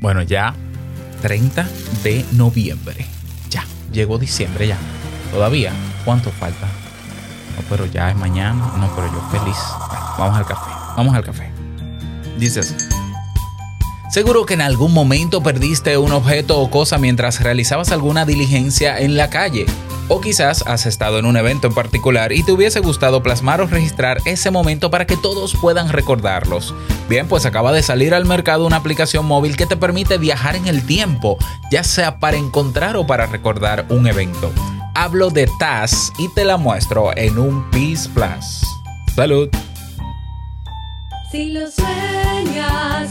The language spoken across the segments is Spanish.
Bueno, ya 30 de noviembre. Ya, llegó diciembre ya. Todavía, ¿cuánto falta? No, pero ya es mañana. No, pero yo feliz. vamos al café. Vamos al café. Dices. Seguro que en algún momento perdiste un objeto o cosa mientras realizabas alguna diligencia en la calle. O quizás has estado en un evento en particular y te hubiese gustado plasmar o registrar ese momento para que todos puedan recordarlos. Bien, pues acaba de salir al mercado una aplicación móvil que te permite viajar en el tiempo, ya sea para encontrar o para recordar un evento. Hablo de TAS y te la muestro en un Peace Plus. Salud. Si sueñas,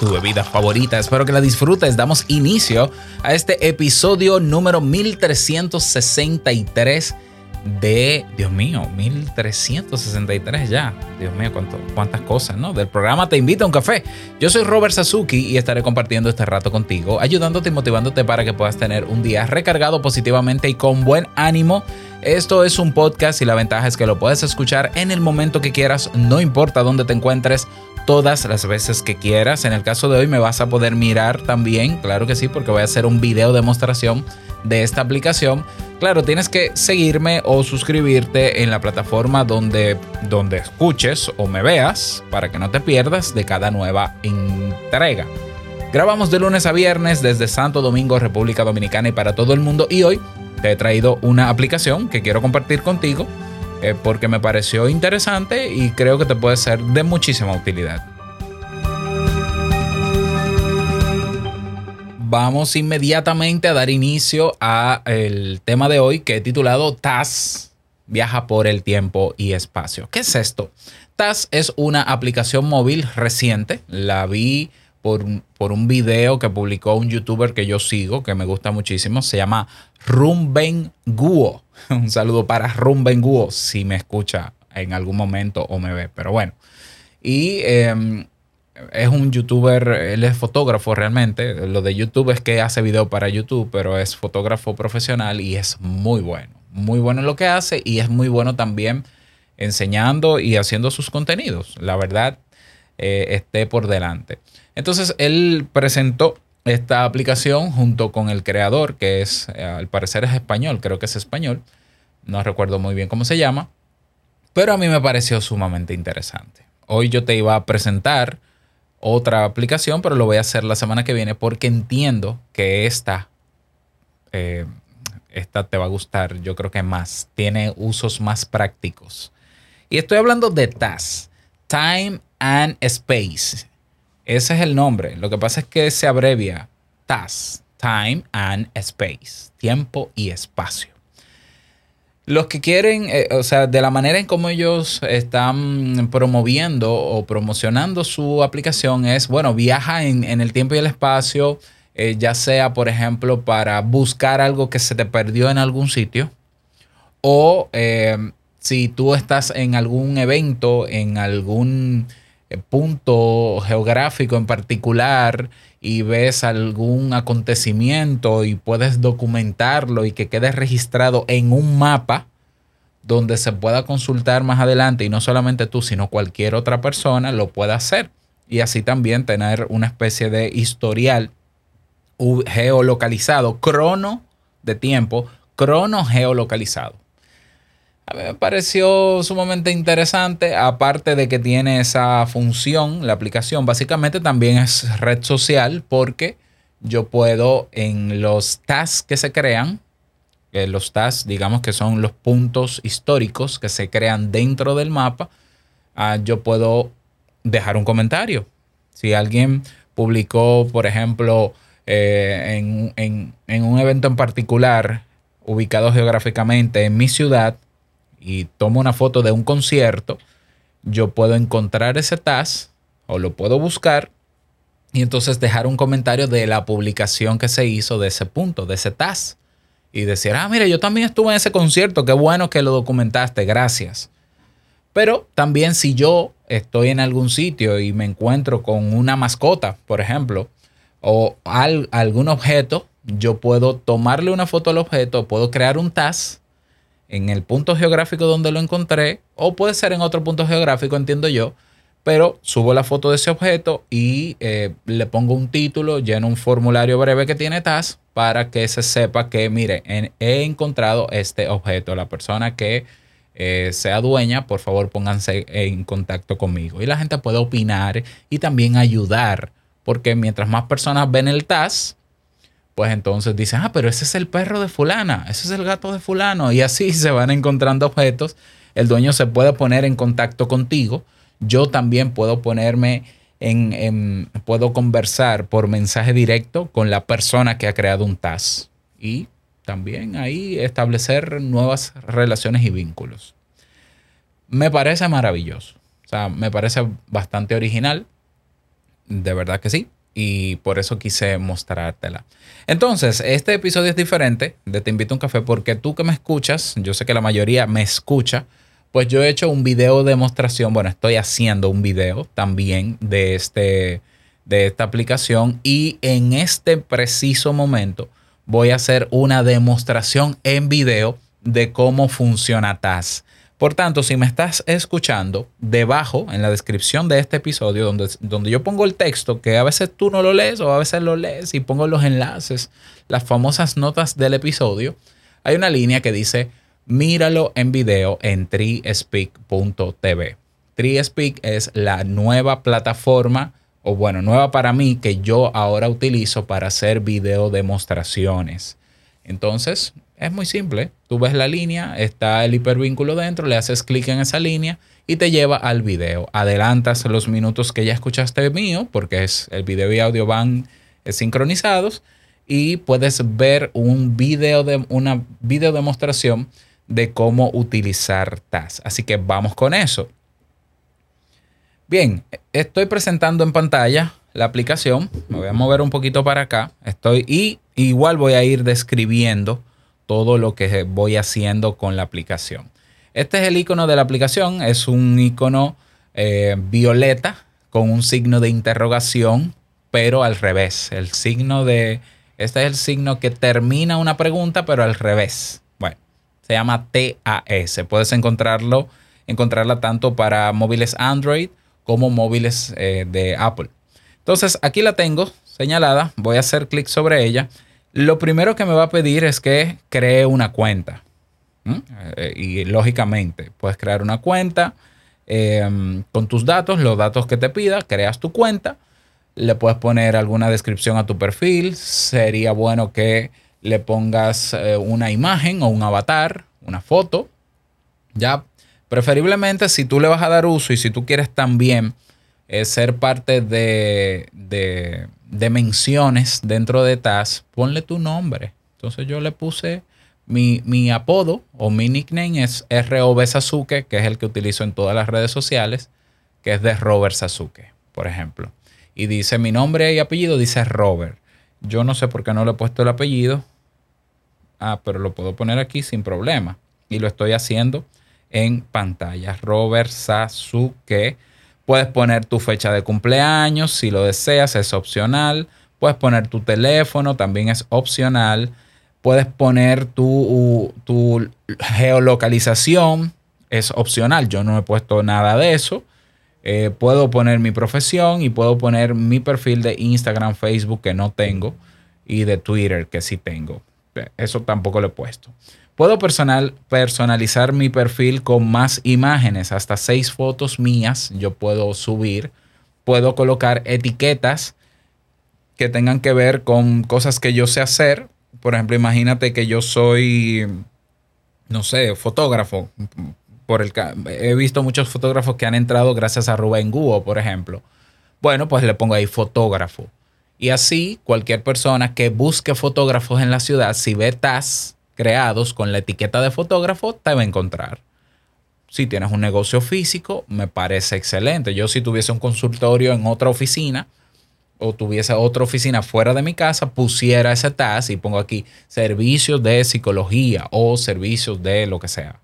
tu bebida favorita. Espero que la disfrutes. Damos inicio a este episodio número 1363 de, Dios mío, 1363 ya. Dios mío, cuánto- cuántas cosas, ¿no? Del programa Te invito a un café. Yo soy Robert Sasuki y estaré compartiendo este rato contigo, ayudándote y motivándote para que puedas tener un día recargado positivamente y con buen ánimo. Esto es un podcast y la ventaja es que lo puedes escuchar en el momento que quieras, no importa dónde te encuentres, todas las veces que quieras. En el caso de hoy me vas a poder mirar también, claro que sí, porque voy a hacer un video demostración de esta aplicación. Claro, tienes que seguirme o suscribirte en la plataforma donde, donde escuches o me veas para que no te pierdas de cada nueva entrega. Grabamos de lunes a viernes desde Santo Domingo, República Dominicana y para todo el mundo. Y hoy te he traído una aplicación que quiero compartir contigo eh, porque me pareció interesante y creo que te puede ser de muchísima utilidad. Vamos inmediatamente a dar inicio a el tema de hoy que he titulado TAS viaja por el tiempo y espacio. ¿Qué es esto? TAS es una aplicación móvil reciente. La vi por, un- por un video que publicó un youtuber que yo sigo, que me gusta muchísimo. Se llama Rumben Guo. Un saludo para Rumben Guo si me escucha en algún momento o me ve. Pero bueno. Y em, es un youtuber, él es fotógrafo realmente. Lo de YouTube es que hace video para YouTube, pero es fotógrafo profesional y es muy bueno. Muy bueno en lo que hace y es muy bueno también enseñando y haciendo sus contenidos. La verdad, eh, esté por delante. Entonces, él presentó esta aplicación junto con el creador, que es, eh, al parecer es español, creo que es español. No recuerdo muy bien cómo se llama. Pero a mí me pareció sumamente interesante. Hoy yo te iba a presentar otra aplicación, pero lo voy a hacer la semana que viene porque entiendo que esta, eh, esta te va a gustar, yo creo que más. Tiene usos más prácticos. Y estoy hablando de TAS, Time and Space. Ese es el nombre. Lo que pasa es que se abrevia TAS, Time and Space, tiempo y espacio. Los que quieren, eh, o sea, de la manera en cómo ellos están promoviendo o promocionando su aplicación es, bueno, viaja en, el tiempo y el espacio, eh, ya sea, por ejemplo, para buscar algo que se te perdió en algún sitio, o eh, si tú estás en algún evento, en algún punto geográfico en particular y ves algún acontecimiento y puedes documentarlo y que quede registrado en un mapa donde se pueda consultar más adelante y no solamente tú, sino cualquier otra persona lo pueda hacer. Y así también tener una especie de historial geolocalizado, crono de tiempo, crono geolocalizado. A mí me pareció sumamente interesante, aparte de que tiene esa función, la aplicación básicamente también es red social porque yo puedo en los tasks que se crean, eh, los tasks digamos que son los puntos históricos que se crean dentro del mapa, ah, yo puedo dejar un comentario. Si alguien publicó, por ejemplo, eh, en, en- en un evento en particular, ubicado geográficamente en mi ciudad, y tomo una foto de un concierto, yo puedo encontrar ese task o lo puedo buscar y entonces dejar un comentario de la publicación que se hizo de ese punto, de ese task. Y decir, ah, mira, yo también estuve en ese concierto, qué bueno que lo documentaste, gracias. Pero también si yo estoy en algún sitio y me encuentro con una mascota, por ejemplo, o al- algún objeto, yo puedo tomarle una foto al objeto, puedo crear un task en el punto geográfico donde lo encontré, o puede ser en otro punto geográfico, entiendo yo, pero subo la foto de ese objeto y eh, le pongo un título, lleno un formulario breve que tiene TAS para que se sepa que, mire, he encontrado este objeto. La persona que eh, sea dueña, por favor pónganse en contacto conmigo. Y la gente puede opinar y también ayudar, porque mientras más personas ven el TAS, pues entonces dicen, ah, pero ese es el perro de fulana, ese es el gato de fulano, y así se van encontrando objetos. El dueño se puede poner en contacto contigo. Yo también puedo ponerme en, puedo conversar por mensaje directo con la persona que ha creado un TAS y también ahí establecer nuevas relaciones y vínculos. Me parece maravilloso. O sea, me parece bastante original. De verdad que sí. Y por eso quise mostrártela. Entonces, este episodio es diferente de Te invito a un café porque tú que me escuchas, yo sé que la mayoría me escucha, pues yo he hecho un video demostración, bueno, estoy haciendo un video también de, este, de esta aplicación y en este preciso momento voy a hacer una demostración en video de cómo funciona TAS. Por tanto, si me estás escuchando, debajo en la descripción de este episodio, donde, donde yo pongo el texto, que a veces tú no lo lees o a veces lo lees y pongo los enlaces, las famosas notas del episodio, hay una línea que dice, míralo en video en treespeak.tv. Treespeak es la nueva plataforma, o bueno, nueva para mí, que yo ahora utilizo para hacer video demostraciones. Entonces, es muy simple. Tú ves la línea, está el hipervínculo dentro, le haces clic en esa línea y te lleva al video. Adelantas los minutos que ya escuchaste mío, porque es el video y audio van eh, sincronizados y puedes ver un video de una video demostración de cómo utilizar TAS. Así que vamos con eso. Bien, estoy presentando en pantalla la aplicación. Me voy a mover un poquito para acá. Estoy y igual voy a ir describiendo todo lo que voy haciendo con la aplicación. Este es el icono de la aplicación. Es un icono eh, violeta con un signo de interrogación, pero al revés. El signo de este es el signo que termina una pregunta, pero al revés. Bueno, se llama TAS. Puedes encontrarlo, encontrarla tanto para móviles Android como móviles eh, de Apple. Entonces, aquí la tengo señalada. Voy a hacer clic sobre ella. Lo primero que me va a pedir es que cree una cuenta. Eh, y lógicamente, puedes crear una cuenta eh, con tus datos, los datos que te pida, creas tu cuenta. Le puedes poner alguna descripción a tu perfil. Sería bueno que le pongas eh, una imagen o un avatar, una foto. Ya, preferiblemente si tú le vas a dar uso y si tú quieres también eh, ser parte de, de, de menciones dentro de TAS, ponle tu nombre. Entonces yo le puse mi, mi apodo o mi nickname es ROB Sasuke, que es el que utilizo en todas las redes sociales, que es de Robert Sasuke, por ejemplo. Y dice mi nombre y apellido, dice Robert. Yo no sé por qué no le he puesto el apellido. Ah, pero lo puedo poner aquí sin problema. Y lo estoy haciendo en pantalla. Robert Sasuke. Puedes poner tu fecha de cumpleaños si lo deseas, es opcional. Puedes poner tu teléfono, también es opcional. Puedes poner tu, geolocalización, es opcional. Yo no he puesto nada de eso. Eh, puedo poner mi profesión y puedo poner mi perfil de Instagram, Facebook que no tengo y de Twitter que sí tengo. Eso tampoco lo he puesto. Puedo personal, personalizar mi perfil con más imágenes, hasta seis fotos mías yo puedo subir. Puedo colocar etiquetas que tengan que ver con cosas que yo sé hacer. Por ejemplo, imagínate que yo soy, no sé, fotógrafo. Por el, he visto muchos fotógrafos que han entrado gracias a Rubén Guo, por ejemplo. Bueno, pues le pongo ahí fotógrafo. Y así cualquier persona que busque fotógrafos en la ciudad, si ve TAS creados con la etiqueta de fotógrafo, te va a encontrar. Si tienes un negocio físico, me parece excelente. Yo si tuviese un consultorio en otra oficina o tuviese otra oficina fuera de mi casa, pusiera ese TAS y pongo aquí servicios de psicología o servicios de lo que sea.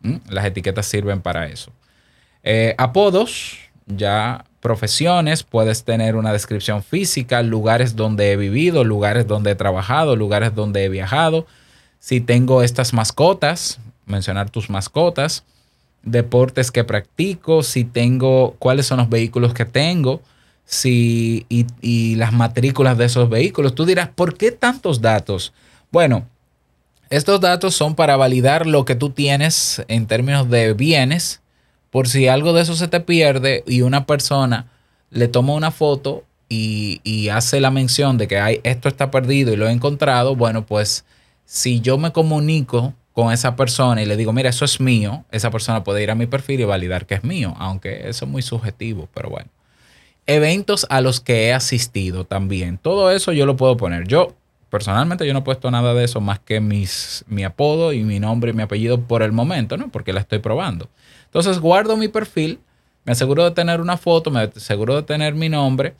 ¿Mm? Las etiquetas sirven para eso. Eh, apodos, ya profesiones, puedes tener una descripción física, lugares donde he vivido, lugares donde he trabajado, lugares donde he viajado. Si tengo estas mascotas, mencionar tus mascotas, deportes que practico, si tengo, cuáles son los vehículos que tengo, si, y, y las matrículas de esos vehículos. Tú dirás, ¿por qué tantos datos? Bueno, estos datos son para validar lo que tú tienes en términos de bienes, por si algo de eso se te pierde y una persona le toma una foto y, y hace la mención de que hay, esto está perdido y lo he encontrado, bueno, pues si yo me comunico con esa persona y le digo, mira, eso es mío, esa persona puede ir a mi perfil y validar que es mío, aunque eso es muy subjetivo, pero bueno. Eventos a los que he asistido también. Todo eso yo lo puedo poner. Yo, personalmente, yo no he puesto nada de eso más que mis, mi apodo y mi nombre y mi apellido por el momento, ¿no? Porque la estoy probando. Entonces guardo mi perfil, me aseguro de tener una foto, me aseguro de tener mi nombre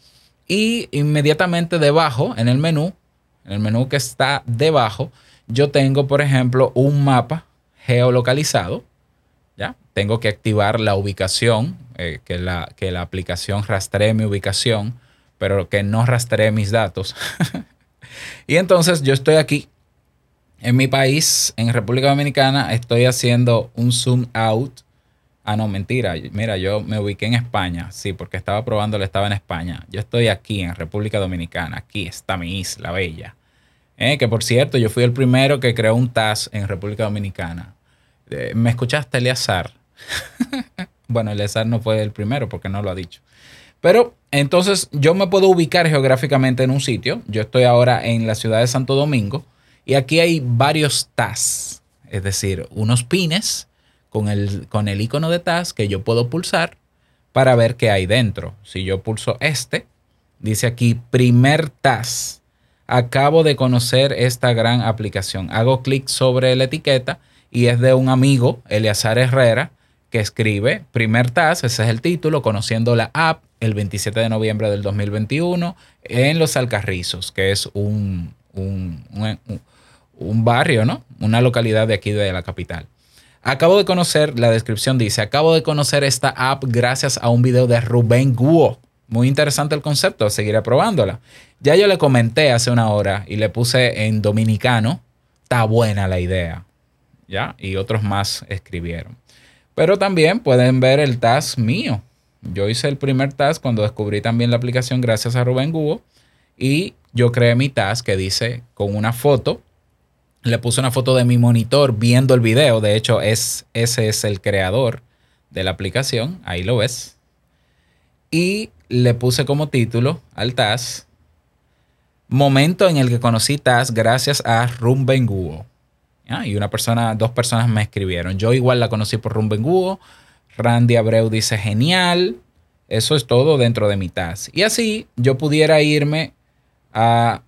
y inmediatamente debajo, en el menú, en el menú que está debajo, yo tengo, por ejemplo, un mapa geolocalizado. ¿ya? Tengo que activar la ubicación, eh, que, la, que la aplicación rastree mi ubicación, pero que no rastree mis datos. y entonces yo estoy aquí en mi país, en República Dominicana, estoy haciendo un zoom out. Ah, no, mentira. Mira, yo me ubiqué en España. Sí, porque estaba probándolo, estaba en España. Yo estoy aquí en República Dominicana. Aquí está mi isla bella. Eh, que por cierto, yo fui el primero que creó un TAS en República Dominicana. Eh, ¿Me escuchaste, Eleazar? bueno, Eleazar no fue el primero porque no lo ha dicho. Pero entonces yo me puedo ubicar geográficamente en un sitio. Yo estoy ahora en la ciudad de Santo Domingo y aquí hay varios TAS, es decir, unos pines con el, con el icono de TAS que yo puedo pulsar para ver qué hay dentro. Si yo pulso este, dice aquí primer TAS. Acabo de conocer esta gran aplicación. Hago clic sobre la etiqueta y es de un amigo, Eleazar Herrera, que escribe primer TAS, ese es el título, conociendo la app el 27 de noviembre del 2021 en Los Alcarrizos, que es un, un, un- un barrio, ¿no? Una localidad de aquí de la capital. Acabo de conocer, la descripción dice, acabo de conocer esta app gracias a un video de Rubén Guo. Muy interesante el concepto, seguiré probándola. Ya yo le comenté hace una hora y le puse en dominicano, está buena la idea. ¿Ya? Y otros más escribieron. Pero también pueden ver el task mío. Yo hice el primer task cuando descubrí también la aplicación gracias a Rubén Guo. Y yo creé mi task que dice con una foto. Le puse una foto de mi monitor viendo el video. De hecho, es, ese es el creador de la aplicación. Ahí lo ves. Y le puse como título al task. Momento en el que conocí TAS gracias a Rumben Guo. ¿Ya? Y una persona, dos personas me escribieron. Yo igual la conocí por Rumben Guo. Randy Abreu dice genial. Eso es todo dentro de mi TAS. Y así yo pudiera irme a,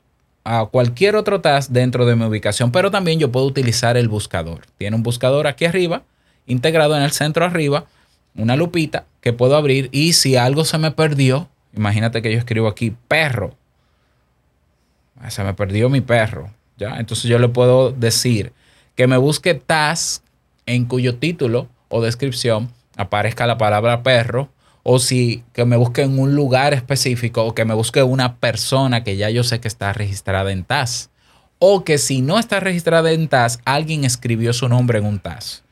a cualquier otro task dentro de mi ubicación, pero también yo puedo utilizar el buscador. Tiene un buscador aquí arriba, integrado en el centro arriba, una lupita que puedo abrir y si algo se me perdió, imagínate que yo escribo aquí perro. Ah, Se me perdió mi perro, ¿ya? Entonces yo le puedo decir que me busque task en cuyo título o descripción aparezca la palabra perro o si que me busque en un lugar específico o que me busque una persona que ya yo sé que está registrada en TAS. O que si no está registrada en TAS, alguien escribió su nombre en un TAS.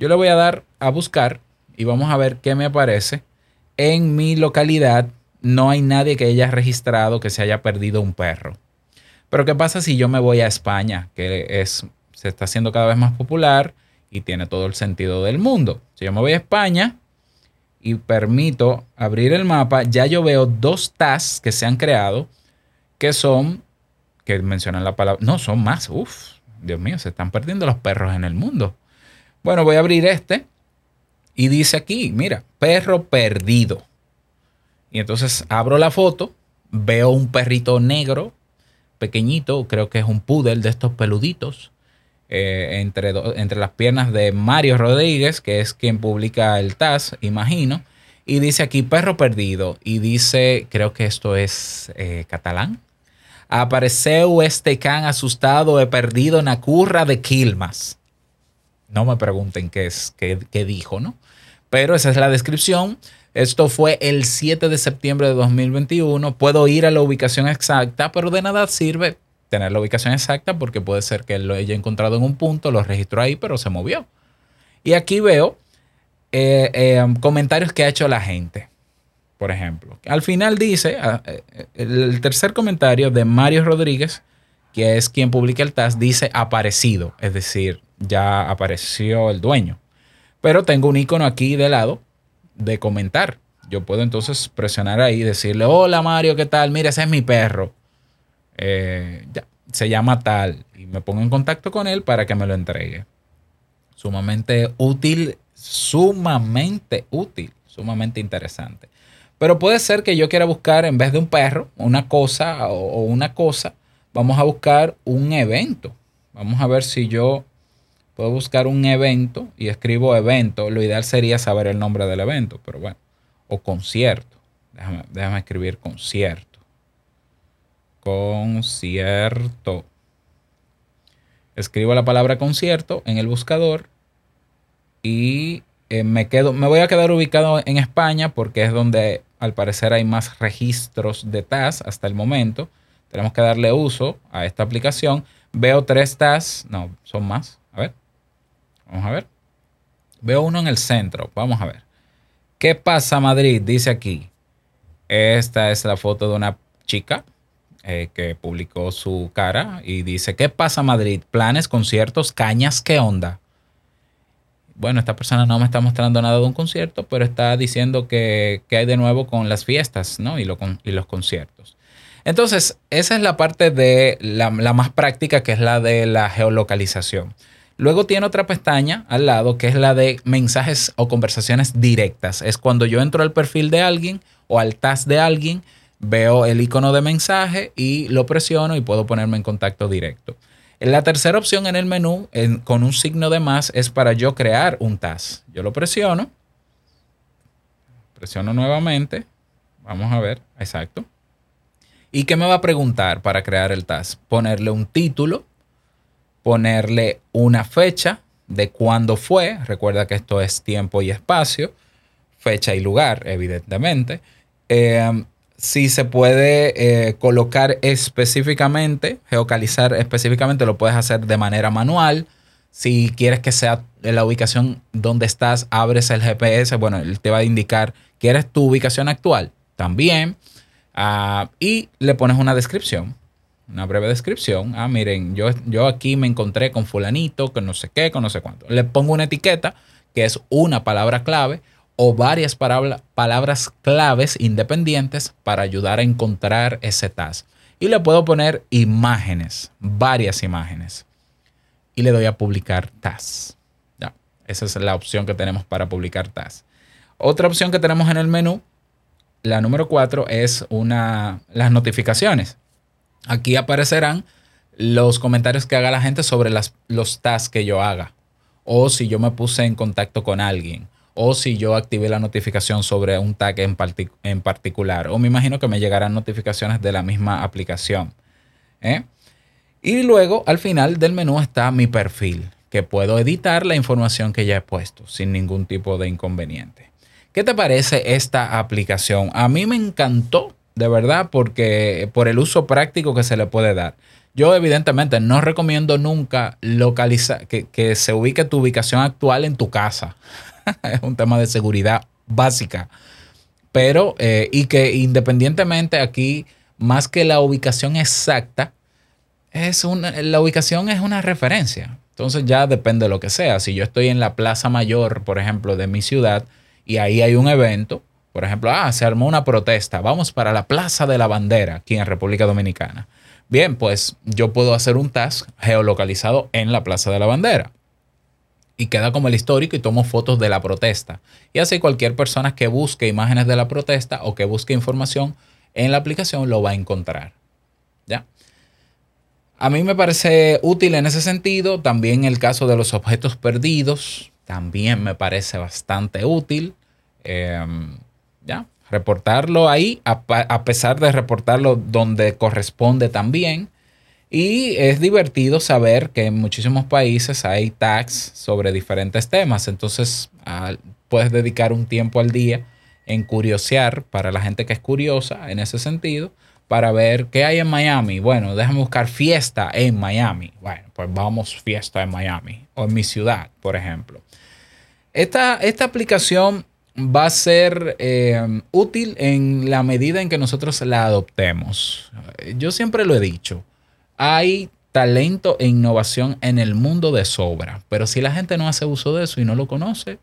Yo le voy a dar a buscar y vamos a ver qué me aparece. En mi localidad no hay nadie que haya registrado que se haya perdido un perro. Pero ¿qué pasa si yo me voy a España, que es se está haciendo cada vez más popular y tiene todo el sentido del mundo. Si yo me voy a España y permito abrir el mapa, ya yo veo dos TAS que se han creado que son, que mencionan la palabra, no, son más, uff, Dios mío, se están perdiendo los perros en el mundo. Bueno, voy a abrir este y dice aquí, mira, perro perdido. Y entonces abro la foto, veo un perrito negro, pequeñito, creo que es un poodle de estos peluditos, eh, entre, entre las piernas de Mario Rodríguez, que es quien publica el TAS, imagino. Y dice aquí perro perdido. Y dice, creo que esto es eh, catalán. Apareceu este can asustado, he perdido en la curra de Quilmas. No me pregunten qué es, qué dijo, ¿no? Pero esa es la descripción. Esto fue el 7 de septiembre de 2021. Puedo ir a la ubicación exacta, pero de nada sirve tener la ubicación exacta porque puede ser que lo haya encontrado en un punto, lo registró ahí, pero se movió. Y aquí veo eh, eh, comentarios que ha hecho la gente. Por ejemplo, al final dice, ah, eh, el tercer comentario de Mario Rodríguez, que es quien publica el TAS, dice aparecido, es decir, ya apareció el dueño. Pero tengo un icono aquí de lado de comentar. Yo puedo entonces presionar ahí y decirle, hola Mario, ¿qué tal? Mira, ese es mi perro. Eh, ya, se llama tal. Y me pongo en contacto con él para que me lo entregue. Sumamente útil, sumamente útil, sumamente interesante. Pero puede ser que yo quiera buscar, en vez de un perro, una cosa o, o una cosa, vamos a buscar un evento. Vamos a ver si yo puedo buscar un evento y escribo evento. Lo ideal sería saber el nombre del evento, pero bueno. O concierto. Déjame, escribir concierto. Concierto. Escribo la palabra concierto en el buscador y eh, me quedo, me voy a quedar ubicado en España porque es donde al parecer hay más registros de TAS hasta el momento. Tenemos que darle uso a esta aplicación. Veo tres TAS, no, son más. A ver, vamos a ver. Veo uno en el centro, vamos a ver. ¿Qué pasa Madrid? Dice aquí. Esta es la foto de una chica eh, que publicó su cara y dice, ¿qué pasa Madrid? Planes, conciertos, cañas, ¿qué onda? Bueno, esta persona no me está mostrando nada de un concierto, pero está diciendo que, que hay de nuevo con las fiestas, ¿no? Y, los conciertos. Entonces, esa es la parte de la más práctica, que es la de la geolocalización. Luego tiene otra pestaña al lado, que es la de mensajes o conversaciones directas. Es cuando yo entro al perfil de alguien o al TAS de alguien, veo el icono de mensaje y lo presiono y puedo ponerme en contacto directo. La tercera opción en el menú, en- con un signo de más, es para yo crear un TAS. Yo lo presiono, presiono nuevamente, vamos a ver, exacto. ¿Y qué me va a preguntar para crear el TAS? Ponerle un título, ponerle una fecha de cuándo fue, recuerda que esto es tiempo y espacio, fecha y lugar, evidentemente. Eh, si se puede eh, colocar específicamente, geocalizar específicamente, lo puedes hacer de manera manual. Si quieres que sea la ubicación donde estás, abres el GPS, bueno, él te va a indicar, ¿quieres tu ubicación actual? También. Ah, y le pones una descripción, una breve descripción. Ah, miren, yo, yo aquí me encontré con fulanito, con no sé qué, con no sé cuánto. Le pongo una etiqueta que es una palabra clave o varias palabra- palabras claves independientes para ayudar a encontrar ese TAS. Y le puedo poner imágenes, varias imágenes. Y le doy a publicar TAS. Ya, esa es la opción que tenemos para publicar TAS. Otra opción que tenemos en el menú, la número 4, es una, las notificaciones. Aquí aparecerán los comentarios que haga la gente sobre los tasks que yo haga. O si yo me puse en contacto con alguien. O si yo activé la notificación sobre un tag en, en particular. O me imagino que me llegarán notificaciones de la misma aplicación. ¿eh? Y luego al final del menú está mi perfil, que puedo editar la información que ya he puesto sin ningún tipo de inconveniente. ¿Qué te parece esta aplicación? A mí me encantó, de verdad, porque por el uso práctico que se le puede dar. Yo evidentemente no recomiendo nunca localizar, que, que se ubique tu ubicación actual en tu casa. es un tema de seguridad básica. Pero, eh, y que independientemente aquí, más que la ubicación exacta, es una, la ubicación es una referencia. Entonces ya depende de lo que sea. Si yo estoy en la Plaza Mayor, por ejemplo, de mi ciudad, y ahí hay un evento, por ejemplo, ah, se armó una protesta, vamos para la Plaza de la Bandera, aquí en República Dominicana. Bien, pues yo puedo hacer un task geolocalizado en la Plaza de la Bandera. Y queda como el histórico y tomo fotos de la protesta. Y así cualquier persona que busque imágenes de la protesta o que busque información en la aplicación lo va a encontrar. ¿Ya? A mí me parece útil en ese sentido. También el caso de los objetos perdidos. También me parece bastante útil. Eh, ya, reportarlo ahí, a, pesar de reportarlo donde corresponde también. Y es divertido saber que en muchísimos países hay tags sobre diferentes temas. Entonces puedes dedicar un tiempo al día en curiosear para la gente que es curiosa en ese sentido, para ver qué hay en Miami. Bueno, déjame buscar fiesta en Miami. Bueno, pues vamos fiesta en Miami o en mi ciudad, por ejemplo. Esta, esta aplicación va a ser eh, útil en la medida en que nosotros la adoptemos. Yo siempre lo he dicho, hay talento e innovación en el mundo de sobra, pero si la gente no hace uso de eso y no lo conoce,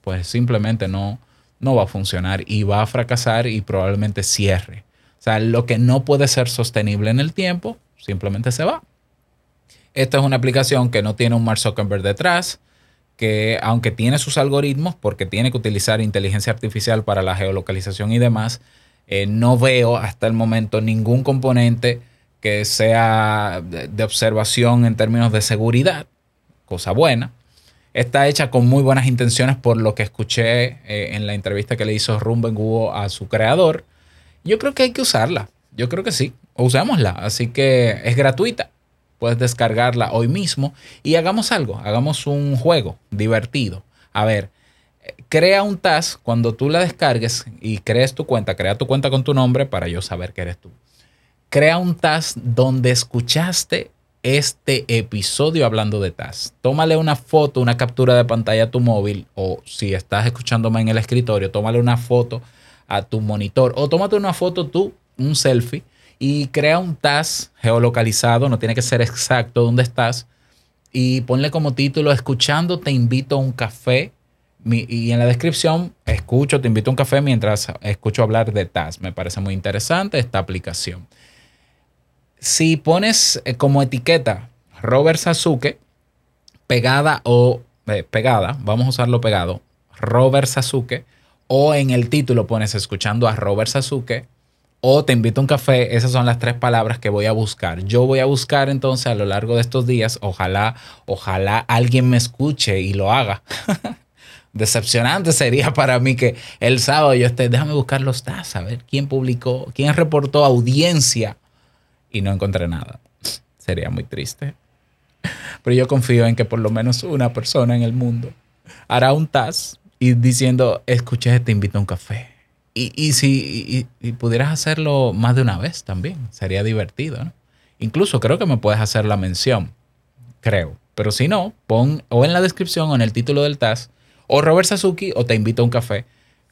pues simplemente no, no va a funcionar y va a fracasar y probablemente cierre. O sea, lo que no puede ser sostenible en el tiempo, simplemente se va. Esta es una aplicación que no tiene un Mark Zuckerberg detrás, que aunque tiene sus algoritmos, porque tiene que utilizar inteligencia artificial para la geolocalización y demás, eh, no veo hasta el momento ningún componente que sea de, observación en términos de seguridad, cosa buena. Está hecha con muy buenas intenciones por lo que escuché eh, en la entrevista que le hizo Rumben Guo a su creador. Yo creo que hay que usarla. Yo creo que sí. Usémosla. Así que es gratuita. Puedes descargarla hoy mismo y hagamos algo. Hagamos un juego divertido. A ver, crea un task cuando tú la descargues y crees tu cuenta. Crea tu cuenta con tu nombre para yo saber que eres tú. Crea un task donde escuchaste este episodio hablando de TAS. Tómale una foto, una captura de pantalla a tu móvil o si estás escuchándome en el escritorio, tómale una foto a tu monitor o tómate una foto tú, un selfie y crea un TAS geolocalizado, no tiene que ser exacto donde estás y ponle como título escuchando te invito a un café y en la descripción escucho te invito a un café mientras escucho hablar de TAS. Me parece muy interesante esta aplicación si pones eh, como etiqueta Robert Sasuke, pegada o eh, pegada, vamos a usarlo pegado, Robert Sasuke, o en el título pones escuchando a Robert Sasuke, o te invito a un café, esas son las tres palabras que voy a buscar. Yo voy a buscar entonces a lo largo de estos días, ojalá, ojalá alguien me escuche y lo haga. Decepcionante sería para mí que el sábado yo esté, déjame buscar los TAS, a ver quién publicó, quién reportó audiencia y no encontré nada. Sería muy triste. Pero yo confío en que por lo menos una persona en el mundo hará un TAS y diciendo, escuché, te invito a un café. Y, y si y- pudieras hacerlo más de una vez también, sería divertido, ¿no? Incluso creo que me puedes hacer la mención, creo. Pero si no, pon o en la descripción o en el título del TAS, o Robert Sasuki o te invito a un café,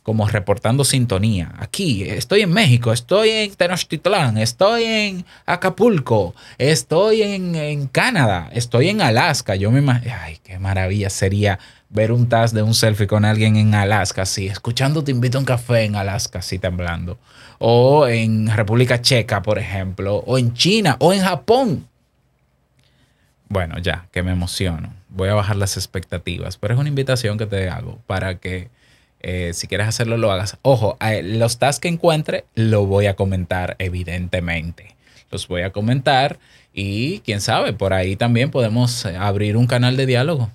como reportando sintonía. Aquí, estoy en México, estoy en Tenochtitlán, estoy en Acapulco, estoy en, en Canadá, estoy en Alaska. Yo me imagino, ay, qué maravilla sería ver un TAS de un selfie con alguien en Alaska, así, escuchando te invito a un café en Alaska, así temblando. O en República Checa, por ejemplo, o en China, o en Japón. Bueno, ya, que me emociono. Voy a bajar las expectativas, pero es una invitación que te hago para que eh, si quieres hacerlo, lo hagas. Ojo, los tasks que encuentre, lo voy a comentar, evidentemente. Los voy a comentar y quién sabe, por ahí también podemos eh, abrir un canal de diálogo.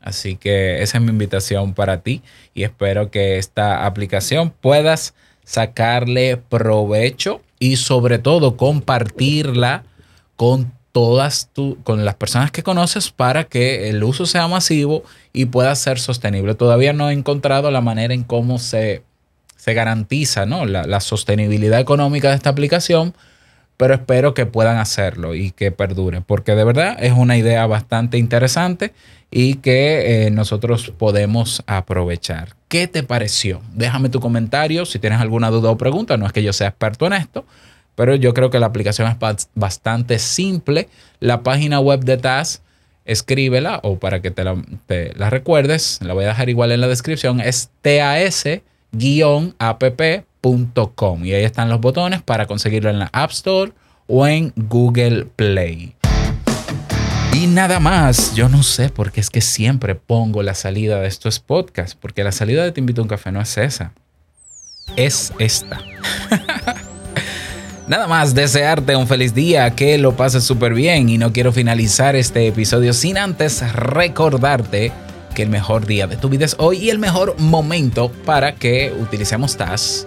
Así que esa es mi invitación para ti y espero que esta aplicación puedas sacarle provecho y sobre todo compartirla con todas tu, con las personas que conoces para que el uso sea masivo y pueda ser sostenible. Todavía no he encontrado la manera en cómo se, se garantiza ¿no? la sostenibilidad económica de esta aplicación, pero espero que puedan hacerlo y que perdure, porque de verdad es una idea bastante interesante y que eh, nosotros podemos aprovechar. ¿Qué te pareció? Déjame tu comentario si tienes alguna duda o pregunta. No es que yo sea experto en esto, pero yo creo que la aplicación es bas- bastante simple. La página web de TAS escríbela o para que te la, te la recuerdes, la voy a dejar igual en la descripción, es y ahí están los botones para conseguirlo en la App Store o en Google Play. Y nada más, yo no sé por qué es que siempre pongo la salida de estos podcasts, porque la salida de Te invito a un café no es esa, es esta. Nada más desearte un feliz día, que lo pases súper bien y no quiero finalizar este episodio sin antes recordarte que el mejor día de tu vida es hoy y el mejor momento para que utilicemos TAS